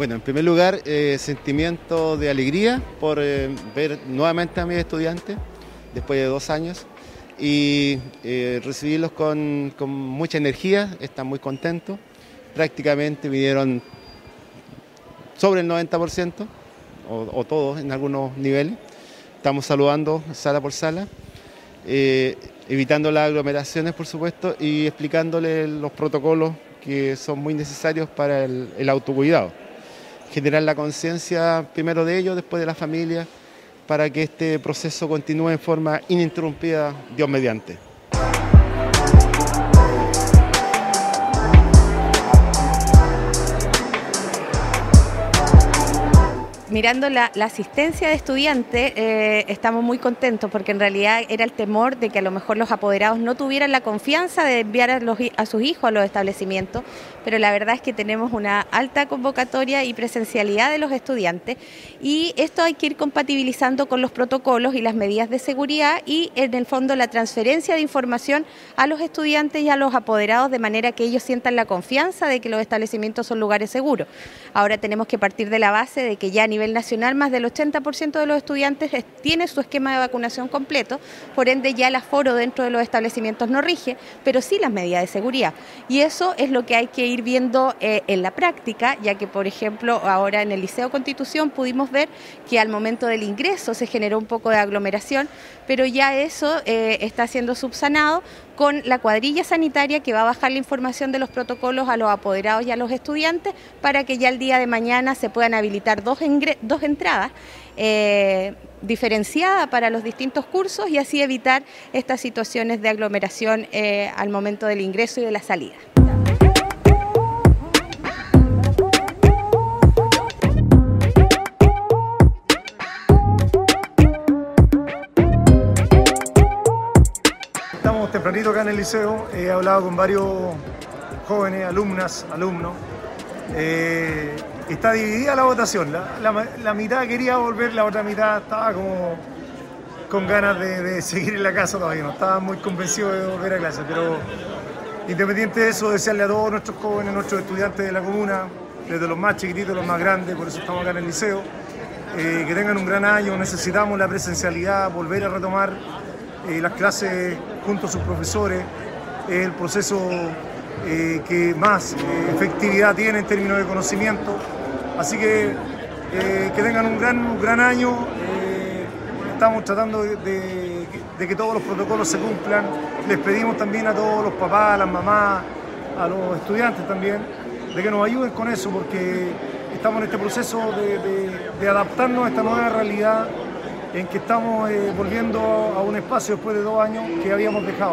Bueno, en primer lugar, eh, sentimiento de alegría por eh, ver nuevamente a mis estudiantes después de dos años y eh, recibirlos con, mucha energía, están muy contentos. Prácticamente vinieron sobre el 90% o, todos en algunos niveles. Estamos saludando sala por sala, evitando las aglomeraciones, por supuesto, y explicándoles los protocolos que son muy necesarios para el autocuidado. Generar la conciencia primero de ellos, después de la familia, para que este proceso continúe en forma ininterrumpida, Dios mediante. Mirando la, asistencia de estudiantes, eh, estamos muy contentos porque en realidad era el temor de que a lo mejor los apoderados no tuvieran la confianza de enviar a, sus hijos a los establecimientos, pero la verdad es que tenemos una alta convocatoria y presencialidad de los estudiantes y esto hay que ir compatibilizando con los protocolos y las medidas de seguridad y en el fondo la transferencia de información a los estudiantes y a los apoderados de manera que ellos sientan la confianza de que los establecimientos son lugares seguros. Ahora tenemos que partir de la base de que ya a nivel nacional más del 80% de los estudiantes tiene su esquema de vacunación completo, por ende ya el aforo dentro de los establecimientos no rige, pero sí las medidas de seguridad. Y eso es lo que hay que ir viendo eh, en la práctica, ya que por ejemplo ahora en el Liceo Constitución pudimos ver que al momento del ingreso se generó un poco de aglomeración, pero ya eso eh, está siendo subsanado con la cuadrilla sanitaria que va a bajar la información de los protocolos a los apoderados y a los estudiantes para que ya el día de mañana se puedan habilitar dos, dos entradas eh, diferenciadas para los distintos cursos y así evitar estas situaciones de aglomeración eh, al momento del ingreso y de la salida. Acá en el liceo, he hablado con varios jóvenes, alumnas, alumnos. Eh, está dividida la votación. La, la, mitad quería volver, la otra mitad estaba como con ganas de, de, seguir en la casa todavía. No estaba muy convencido de volver a clase, pero independiente de eso, desearle a todos nuestros jóvenes, nuestros estudiantes de la comuna, desde los más chiquititos, los más grandes, por eso estamos acá en el liceo, eh, que tengan un gran año. Necesitamos la presencialidad, volver a retomar eh, las clases junto a sus profesores, es el proceso eh, que más eh, efectividad tiene en términos de conocimiento. Así que que tengan un gran, gran año. estamos tratando de, que todos los protocolos se cumplan. Les pedimos también a todos los papás, a las mamás, a los estudiantes también, de que nos ayuden con eso, porque estamos en este proceso de adaptarnos a esta nueva realidad en que estamos eh, volviendo a un espacio después de dos años que habíamos dejado.